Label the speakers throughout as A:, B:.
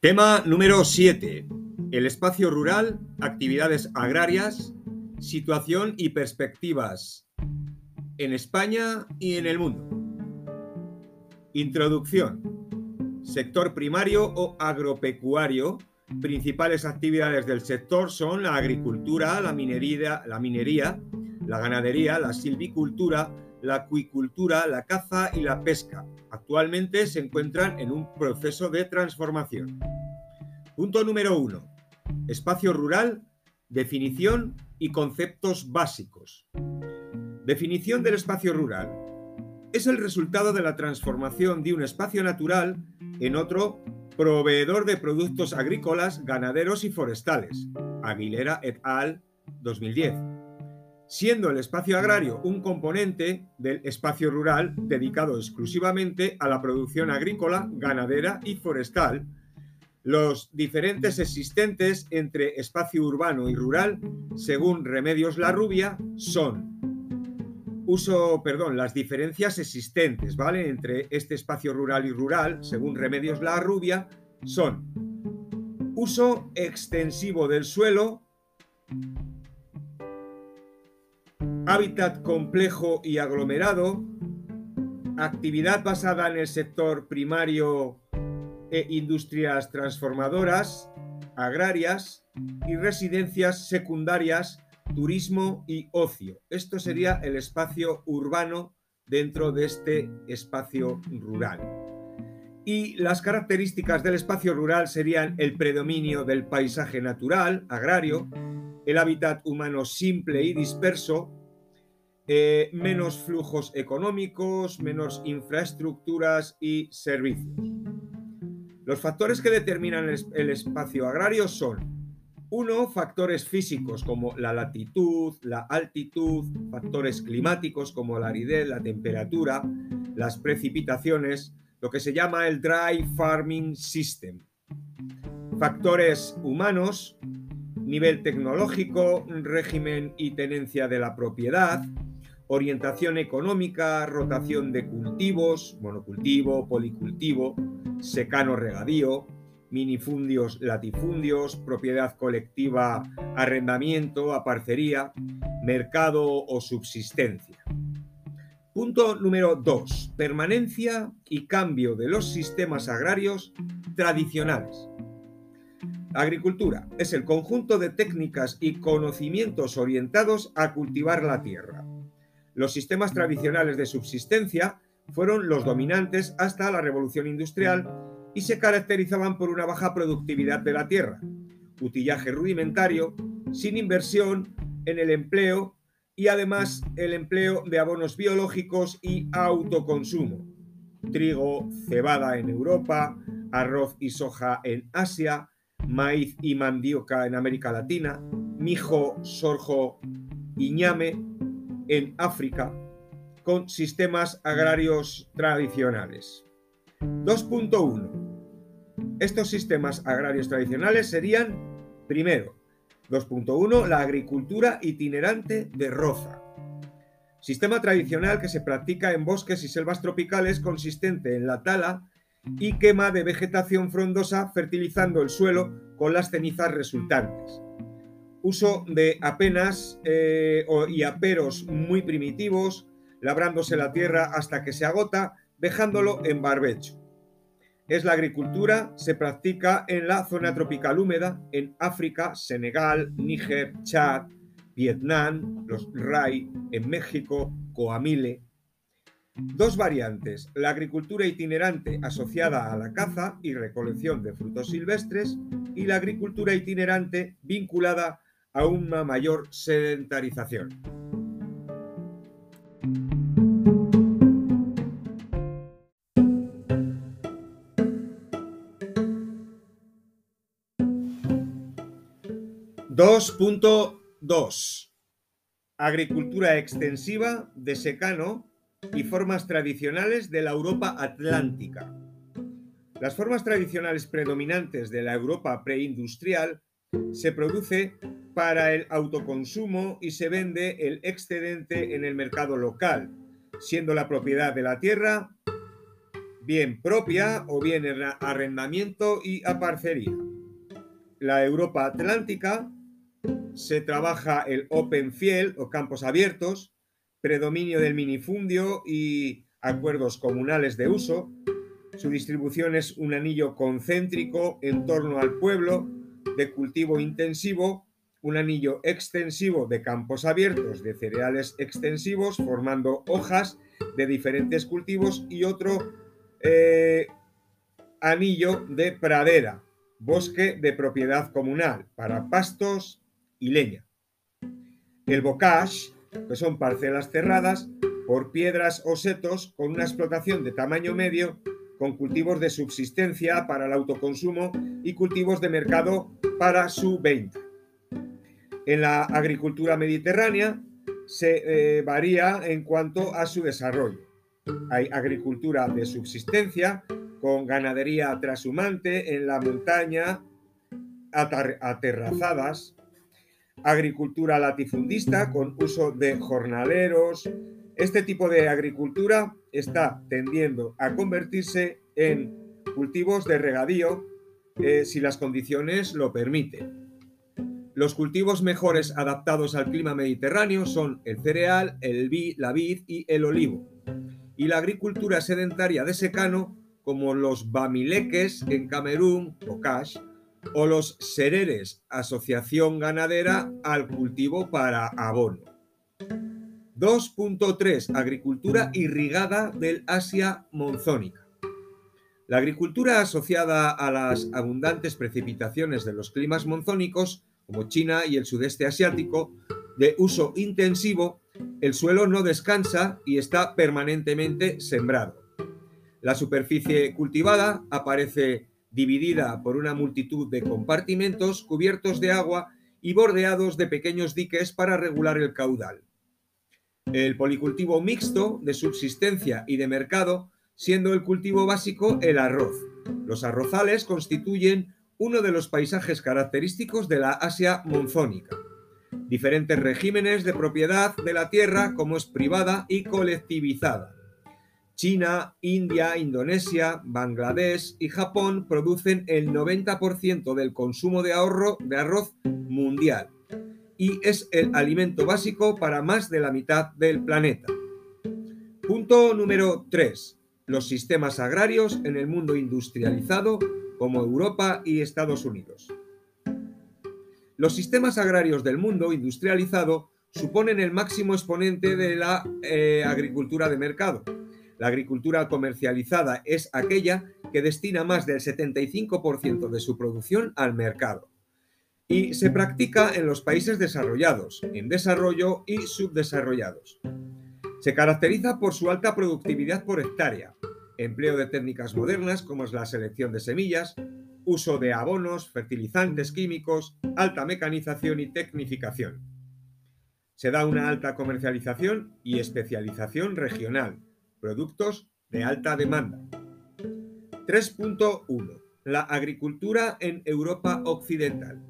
A: Tema número 7. El espacio rural, actividades agrarias, situación y perspectivas en España y en el mundo. Introducción. Sector primario o agropecuario. Principales actividades del sector son la agricultura, la minería, la, minería, la ganadería, la silvicultura, la acuicultura, la caza y la pesca. Actualmente se encuentran en un proceso de transformación. Punto número 1. Espacio rural, definición y conceptos básicos. Definición del espacio rural. Es el resultado de la transformación de un espacio natural en otro proveedor de productos agrícolas, ganaderos y forestales. Aguilera et al. 2010 siendo el espacio agrario un componente del espacio rural dedicado exclusivamente a la producción agrícola, ganadera y forestal. Los diferentes existentes entre espacio urbano y rural, según Remedios La Rubia, son uso, perdón, las diferencias existentes, ¿vale? Entre este espacio rural y rural, según Remedios La Rubia, son uso extensivo del suelo, hábitat complejo y aglomerado, actividad basada en el sector primario e industrias transformadoras, agrarias y residencias secundarias, turismo y ocio. Esto sería el espacio urbano dentro de este espacio rural. Y las características del espacio rural serían el predominio del paisaje natural, agrario, el hábitat humano simple y disperso, eh, menos flujos económicos, menos infraestructuras y servicios. Los factores que determinan el espacio agrario son, uno, factores físicos como la latitud, la altitud, factores climáticos como la aridez, la temperatura, las precipitaciones, lo que se llama el Dry Farming System. Factores humanos, nivel tecnológico, régimen y tenencia de la propiedad, orientación económica, rotación de cultivos, monocultivo, policultivo, secano regadío, minifundios, latifundios, propiedad colectiva, arrendamiento, aparcería, mercado o subsistencia. Punto número 2. Permanencia y cambio de los sistemas agrarios tradicionales. Agricultura es el conjunto de técnicas y conocimientos orientados a cultivar la tierra los sistemas tradicionales de subsistencia fueron los dominantes hasta la revolución industrial y se caracterizaban por una baja productividad de la tierra, utillaje rudimentario, sin inversión en el empleo y además el empleo de abonos biológicos y autoconsumo. Trigo, cebada en Europa, arroz y soja en Asia, maíz y mandioca en América Latina, mijo, sorjo y ñame en África con sistemas agrarios tradicionales. 2.1. Estos sistemas agrarios tradicionales serían, primero, 2.1, la agricultura itinerante de roza. Sistema tradicional que se practica en bosques y selvas tropicales consistente en la tala y quema de vegetación frondosa fertilizando el suelo con las cenizas resultantes uso de apenas eh, y aperos muy primitivos, labrándose la tierra hasta que se agota, dejándolo en barbecho. Es la agricultura, se practica en la zona tropical húmeda, en África, Senegal, Níger, Chad, Vietnam, los Rai, en México, Coamile. Dos variantes, la agricultura itinerante asociada a la caza y recolección de frutos silvestres y la agricultura itinerante vinculada a una mayor sedentarización. ...2.2... Agricultura extensiva de secano y formas tradicionales de la Europa atlántica. Las formas tradicionales predominantes de la Europa preindustrial se produce para el autoconsumo y se vende el excedente en el mercado local, siendo la propiedad de la tierra bien propia o bien en arrendamiento y a parcería. La Europa Atlántica se trabaja el Open Field o campos abiertos, predominio del minifundio y acuerdos comunales de uso. Su distribución es un anillo concéntrico en torno al pueblo de cultivo intensivo, un anillo extensivo de campos abiertos de cereales extensivos formando hojas de diferentes cultivos y otro eh, anillo de pradera, bosque de propiedad comunal para pastos y leña. El bocage, que son parcelas cerradas por piedras o setos con una explotación de tamaño medio, con cultivos de subsistencia para el autoconsumo y cultivos de mercado para su venta. En la agricultura mediterránea se eh, varía en cuanto a su desarrollo. Hay agricultura de subsistencia con ganadería trashumante en la montaña, aterrazadas, agricultura latifundista con uso de jornaleros. Este tipo de agricultura está tendiendo a convertirse en cultivos de regadío eh, si las condiciones lo permiten. Los cultivos mejores adaptados al clima mediterráneo son el cereal, el vid, la vid y el olivo. Y la agricultura sedentaria de secano, como los bamileques en Camerún, o cash, o los sereres, asociación ganadera al cultivo para abono. 2.3. Agricultura irrigada del Asia monzónica. La agricultura asociada a las abundantes precipitaciones de los climas monzónicos como China y el sudeste asiático, de uso intensivo, el suelo no descansa y está permanentemente sembrado. La superficie cultivada aparece dividida por una multitud de compartimentos cubiertos de agua y bordeados de pequeños diques para regular el caudal. El policultivo mixto de subsistencia y de mercado, siendo el cultivo básico el arroz. Los arrozales constituyen uno de los paisajes característicos de la Asia monzónica. Diferentes regímenes de propiedad de la tierra como es privada y colectivizada. China, India, Indonesia, Bangladesh y Japón producen el 90% del consumo de, ahorro, de arroz mundial y es el alimento básico para más de la mitad del planeta. Punto número 3. Los sistemas agrarios en el mundo industrializado como Europa y Estados Unidos. Los sistemas agrarios del mundo industrializado suponen el máximo exponente de la eh, agricultura de mercado. La agricultura comercializada es aquella que destina más del 75% de su producción al mercado y se practica en los países desarrollados, en desarrollo y subdesarrollados. Se caracteriza por su alta productividad por hectárea, empleo de técnicas modernas como es la selección de semillas, uso de abonos, fertilizantes químicos, alta mecanización y tecnificación. Se da una alta comercialización y especialización regional, productos de alta demanda. 3.1. La agricultura en Europa Occidental.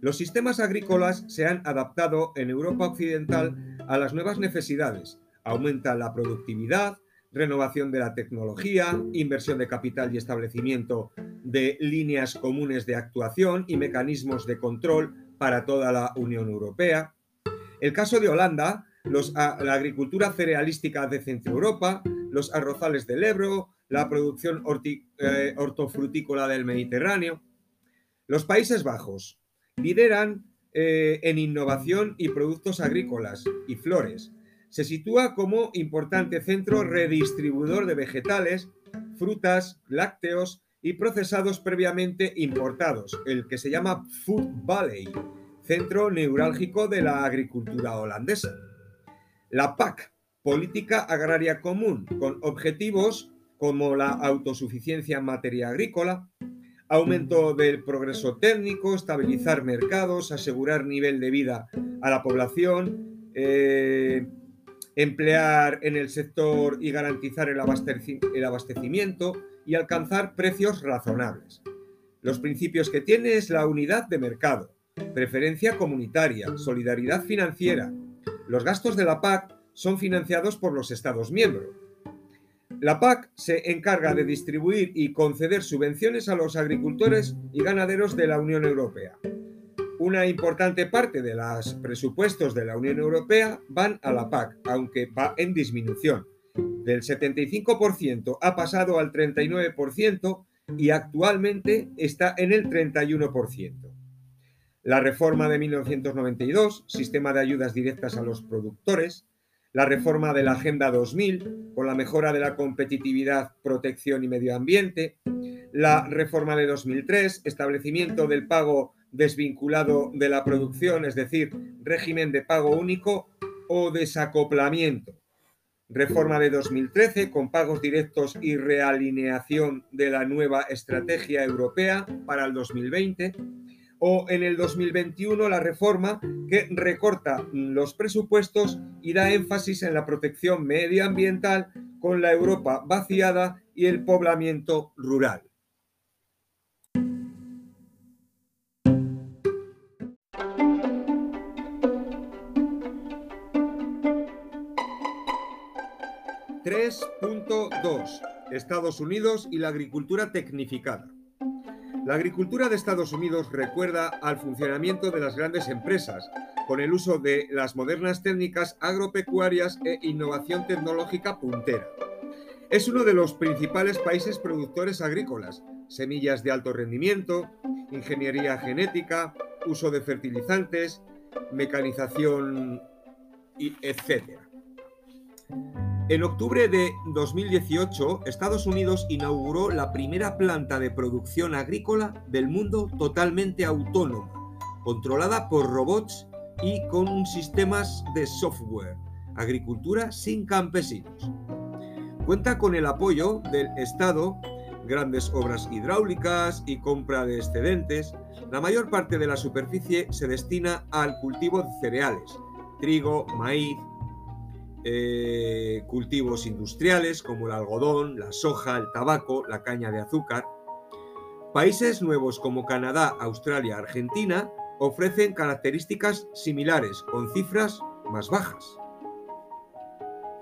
A: Los sistemas agrícolas se han adaptado en Europa Occidental a las nuevas necesidades. Aumenta la productividad, renovación de la tecnología, inversión de capital y establecimiento de líneas comunes de actuación y mecanismos de control para toda la Unión Europea. El caso de Holanda, la agricultura cerealística de Centro Europa, los arrozales del Ebro, la producción eh, hortofrutícola del Mediterráneo. Los Países Bajos lideran eh, en innovación y productos agrícolas y flores, se sitúa como importante centro redistribuidor de vegetales, frutas, lácteos y procesados previamente importados, el que se llama Food Valley, centro neurálgico de la agricultura holandesa. La PAC, Política Agraria Común, con objetivos como la autosuficiencia en materia agrícola, aumento del progreso técnico, estabilizar mercados, asegurar nivel de vida a la población, eh, emplear en el sector y garantizar el abastecimiento y alcanzar precios razonables. Los principios que tiene es la unidad de mercado, preferencia comunitaria, solidaridad financiera. Los gastos de la PAC son financiados por los Estados miembros. La PAC se encarga de distribuir y conceder subvenciones a los agricultores y ganaderos de la Unión Europea. Una importante parte de los presupuestos de la Unión Europea van a la PAC, aunque va en disminución. Del 75% ha pasado al 39% y actualmente está en el 31%. La reforma de 1992, sistema de ayudas directas a los productores, la reforma de la Agenda 2000, con la mejora de la competitividad, protección y medio ambiente, la reforma de 2003, establecimiento del pago desvinculado de la producción, es decir, régimen de pago único o desacoplamiento. Reforma de 2013 con pagos directos y realineación de la nueva estrategia europea para el 2020 o en el 2021 la reforma que recorta los presupuestos y da énfasis en la protección medioambiental con la Europa vaciada y el poblamiento rural. ...3.2... Estados Unidos y la agricultura tecnificada. La agricultura de Estados Unidos recuerda al funcionamiento de las grandes empresas, con el uso de las modernas técnicas agropecuarias e innovación tecnológica puntera. Es uno de los principales países productores agrícolas, semillas de alto rendimiento, ingeniería genética, uso de fertilizantes, mecanización, etc. En octubre de 2018, Estados Unidos inauguró la primera planta de producción agrícola del mundo totalmente autónoma, controlada por robots y con sistemas de software. Agricultura sin campesinos. Cuenta con el apoyo del Estado, grandes obras hidráulicas y compra de excedentes. La mayor parte de la superficie se destina al cultivo de cereales, trigo, maíz, eh, cultivos industriales como el algodón, la soja, el tabaco, la caña de azúcar. Países nuevos como Canadá, Australia, Argentina ofrecen características similares con cifras más bajas.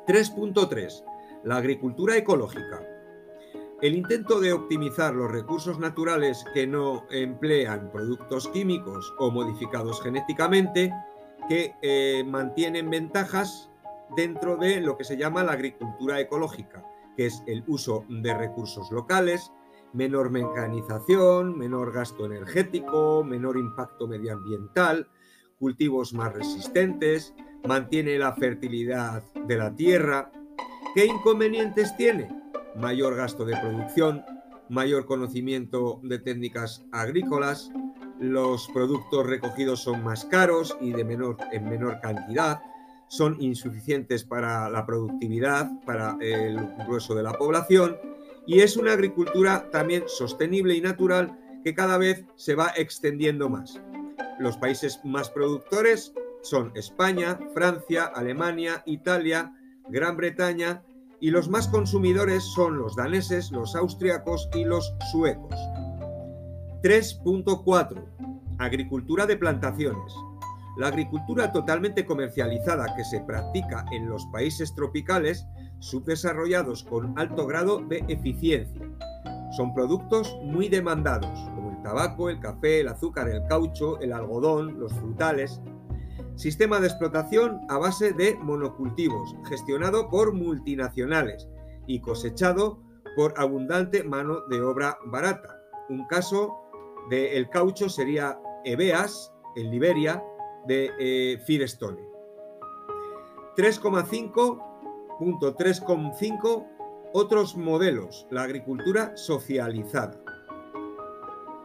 A: 3.3. La agricultura ecológica. El intento de optimizar los recursos naturales que no emplean productos químicos o modificados genéticamente, que eh, mantienen ventajas dentro de lo que se llama la agricultura ecológica, que es el uso de recursos locales, menor mecanización, menor gasto energético, menor impacto medioambiental, cultivos más resistentes, mantiene la fertilidad de la tierra. ¿Qué inconvenientes tiene? Mayor gasto de producción, mayor conocimiento de técnicas agrícolas, los productos recogidos son más caros y de menor, en menor cantidad, son insuficientes para la productividad, para el grueso de la población, y es una agricultura también sostenible y natural que cada vez se va extendiendo más. Los países más productores son España, Francia, Alemania, Italia, Gran Bretaña y los más consumidores son los daneses, los austriacos y los suecos. 3.4. Agricultura de plantaciones. La agricultura totalmente comercializada que se practica en los países tropicales subdesarrollados con alto grado de eficiencia. Son productos muy demandados, como el tabaco, el café, el azúcar, el caucho, el algodón, los frutales. Sistema de explotación a base de monocultivos, gestionado por multinacionales y cosechado por abundante mano de obra barata. Un caso del caucho sería Ebeas, en Liberia, de eh, Firestone. 3,5.3,5 otros modelos, la agricultura socializada.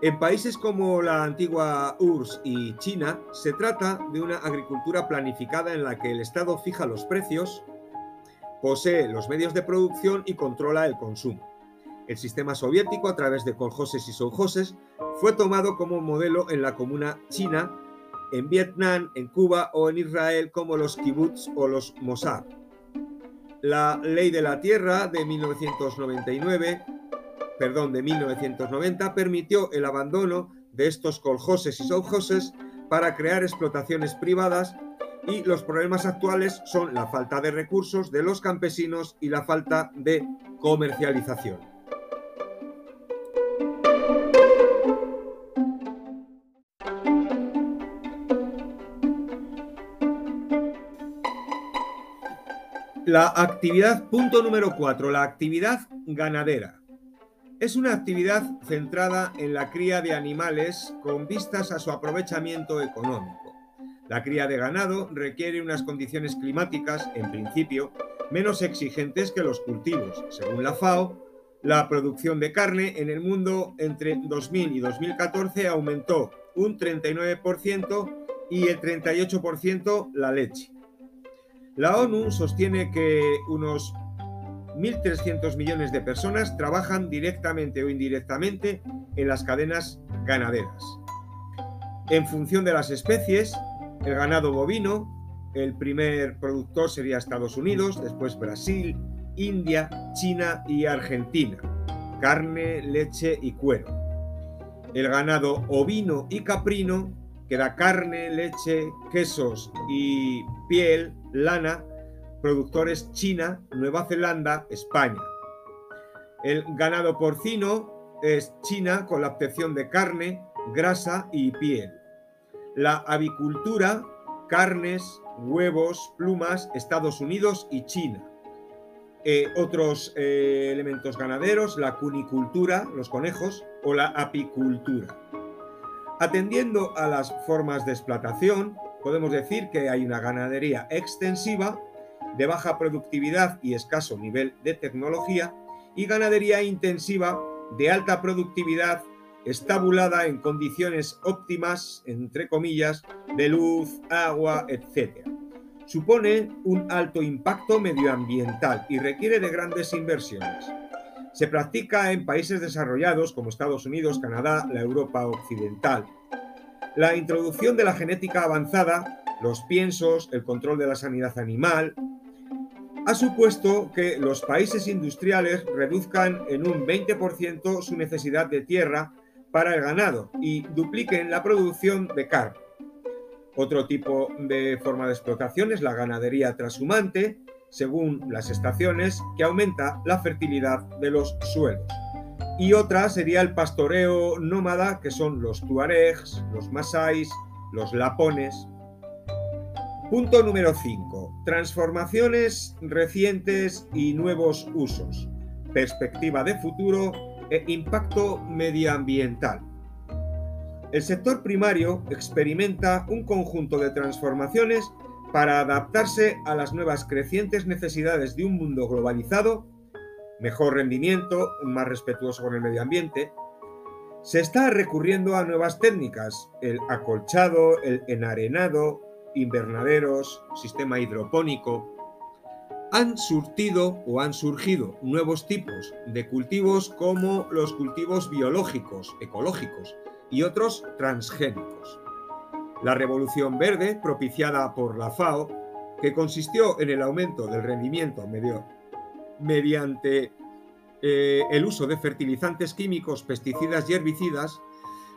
A: En países como la antigua URSS y China, se trata de una agricultura planificada en la que el Estado fija los precios, posee los medios de producción y controla el consumo. El sistema soviético, a través de coljoses y sovjoses, fue tomado como modelo en la comuna china en Vietnam, en Cuba o en Israel como los kibbutz o los mossad. La ley de la tierra de 1999, perdón, de 1990 permitió el abandono de estos coljoses y sovjoses para crear explotaciones privadas y los problemas actuales son la falta de recursos de los campesinos y la falta de comercialización. La actividad, punto número 4, la actividad ganadera. Es una actividad centrada en la cría de animales con vistas a su aprovechamiento económico. La cría de ganado requiere unas condiciones climáticas, en principio, menos exigentes que los cultivos. Según la FAO, la producción de carne en el mundo entre 2000 y 2014 aumentó un 39% y el 38% la leche. La ONU sostiene que unos 1.300 millones de personas trabajan directamente o indirectamente en las cadenas ganaderas. En función de las especies, el ganado bovino, el primer productor sería Estados Unidos, después Brasil, India, China y Argentina. Carne, leche y cuero. El ganado ovino y caprino, que da carne, leche, quesos y piel, lana, productores China, Nueva Zelanda, España. El ganado porcino es China con la obtención de carne, grasa y piel. La avicultura, carnes, huevos, plumas, Estados Unidos y China. Eh, otros eh, elementos ganaderos, la cunicultura, los conejos, o la apicultura. Atendiendo a las formas de explotación, podemos decir que hay una ganadería extensiva, de baja productividad y escaso nivel de tecnología, y ganadería intensiva de alta productividad, estabulada en condiciones óptimas, entre comillas, de luz, agua, etc. Supone un alto impacto medioambiental y requiere de grandes inversiones. Se practica en países desarrollados como Estados Unidos, Canadá, la Europa occidental. La introducción de la genética avanzada, los piensos, el control de la sanidad animal, ha supuesto que los países industriales reduzcan en un 20% su necesidad de tierra para el ganado y dupliquen la producción de carne. Otro tipo de forma de explotación es la ganadería trashumante, según las estaciones, que aumenta la fertilidad de los suelos y otra sería el pastoreo nómada, que son los tuaregs, los masáis, los lapones. Punto número 5. Transformaciones recientes y nuevos usos. Perspectiva de futuro e impacto medioambiental. El sector primario experimenta un conjunto de transformaciones para adaptarse a las nuevas crecientes necesidades de un mundo globalizado mejor rendimiento, más respetuoso con el medio ambiente. Se está recurriendo a nuevas técnicas, el acolchado, el enarenado, invernaderos, sistema hidropónico. Han surtido o han surgido nuevos tipos de cultivos como los cultivos biológicos, ecológicos y otros transgénicos. La revolución verde, propiciada por la FAO, que consistió en el aumento del rendimiento medio mediante eh, el uso de fertilizantes químicos, pesticidas y herbicidas,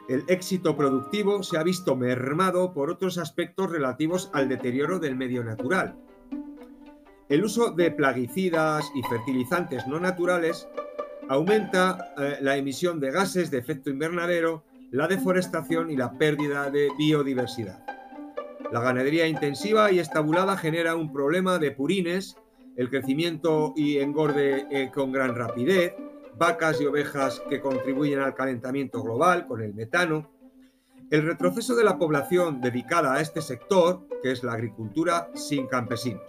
A: el éxito productivo se ha visto mermado por otros aspectos relativos al deterioro del medio natural. El uso de plaguicidas y fertilizantes no naturales aumenta eh, la emisión de gases de efecto invernadero, la deforestación y la pérdida de biodiversidad. La ganadería intensiva y estabulada genera un problema de purines el crecimiento y engorde eh, con gran rapidez, vacas y ovejas que contribuyen al calentamiento global con el metano, el retroceso de la población dedicada a este sector, que es la agricultura sin campesinos,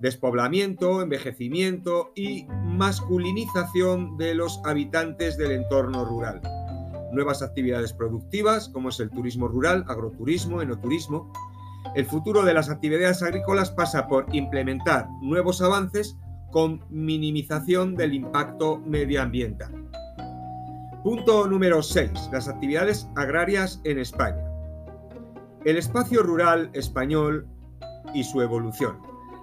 A: despoblamiento, envejecimiento y masculinización de los habitantes del entorno rural, nuevas actividades productivas como es el turismo rural, agroturismo, enoturismo, el futuro de las actividades agrícolas pasa por implementar nuevos avances con minimización del impacto medioambiental. Punto número 6. Las actividades agrarias en España. El espacio rural español y su evolución.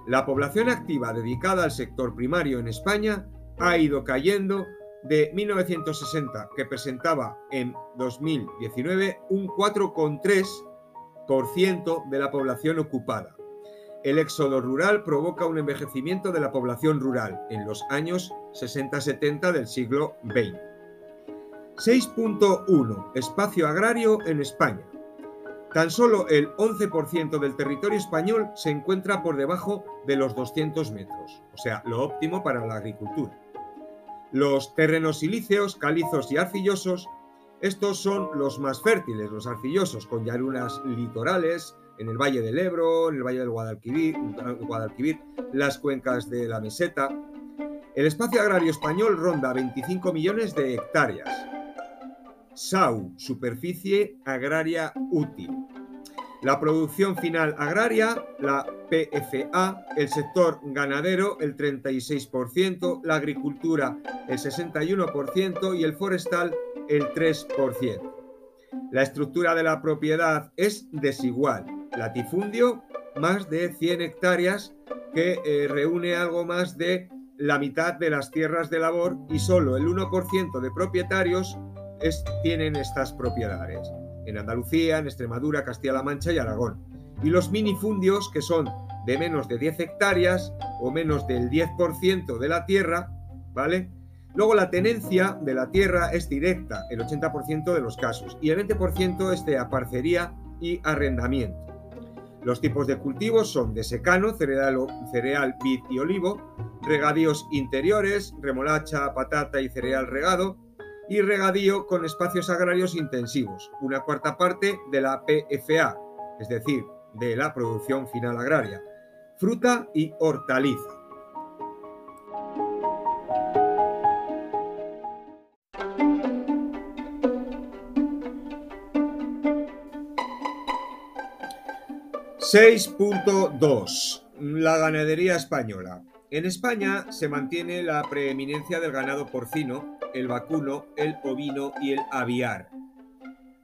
A: La población activa dedicada al sector primario en España ha ido cayendo de 1960, que presentaba en 2019 un 4,3 de la población ocupada, El éxodo rural provoca un envejecimiento de la población rural en los años 60-70 del siglo XX. 6.1. Espacio agrario en España. Tan solo el 11% del territorio español se encuentra por debajo de los 200 metros, o sea, lo óptimo para la agricultura. Los terrenos silíceos, calizos y arcillosos, estos son los más fértiles, los arcillosos, con llanuras litorales, en el Valle del Ebro, en el Valle del Guadalquivir, Guadalquivir, las cuencas de la meseta. El espacio agrario español ronda 25 millones de hectáreas. SAU, superficie agraria útil. La producción final agraria, la PFA, el sector ganadero, el 36%, la agricultura, el 61% y el forestal, el 3%. La estructura de la propiedad es desigual latifundio, más de 100 hectáreas, que eh, reúne algo más de la mitad de las tierras de labor y solo el 1% de propietarios tienen estas propiedades. En Andalucía, en Extremadura, Castilla-La Mancha y Aragón. Y los minifundios, que son de menos de 10 hectáreas o menos del 10% de la tierra, ¿vale? Luego la tenencia de la tierra es directa, el 80% de los casos, y el 20% es de aparcería y arrendamiento. Los tipos de cultivos son de secano, cereal, cereal, vid y olivo, regadíos interiores, remolacha, patata y cereal regado, y regadío con espacios agrarios intensivos, una cuarta parte de la PFA, es decir, de la producción final agraria, fruta y hortaliza. 6.2. La ganadería española. En España se mantiene la preeminencia del ganado porcino, el vacuno, el ovino y el aviar.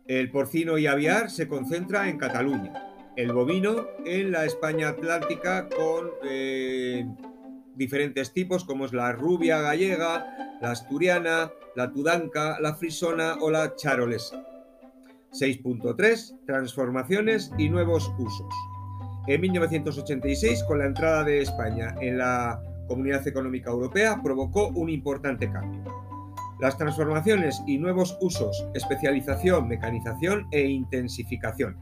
A: El porcino y aviar se concentra en Cataluña. El bovino en la España atlántica con eh, diferentes tipos como es la rubia gallega, la asturiana, la tudanca, la frisona o la charolesa. 6.3. Transformaciones y nuevos usos. En 1986, con la entrada de España en la Comunidad Económica Europea, provocó un importante cambio. Las transformaciones y nuevos usos, especialización, mecanización e intensificación.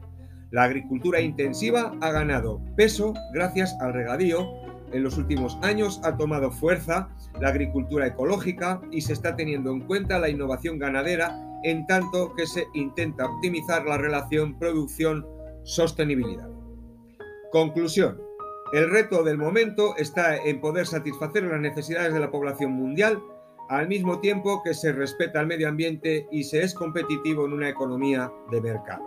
A: La agricultura intensiva ha ganado peso gracias al regadío. En los últimos años ha tomado fuerza la agricultura ecológica y se está teniendo en cuenta la innovación ganadera en tanto que se intenta optimizar la relación producción-sostenibilidad. Conclusión. El reto del momento está en poder satisfacer las necesidades de la población mundial al mismo tiempo que se respeta el medio ambiente y se es competitivo en una economía de mercado.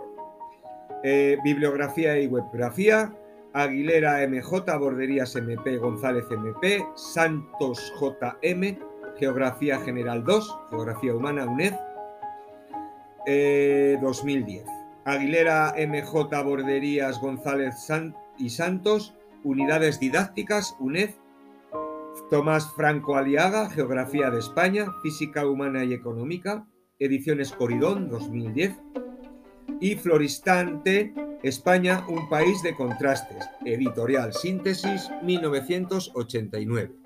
A: Eh, bibliografía y webgrafía. Aguilera MJ, Borderías MP, González MP, Santos JM, Geografía General 2, Geografía Humana UNED, 2010. Eh, Aguilera MJ, Borderías, González y Santos, Unidades Didácticas, UNED, Tomás Franco Aliaga, Geografía de España, Física Humana y Económica, Ediciones Coridón, 2010, y Floristante, España, un país de contrastes, Editorial Síntesis, 1989.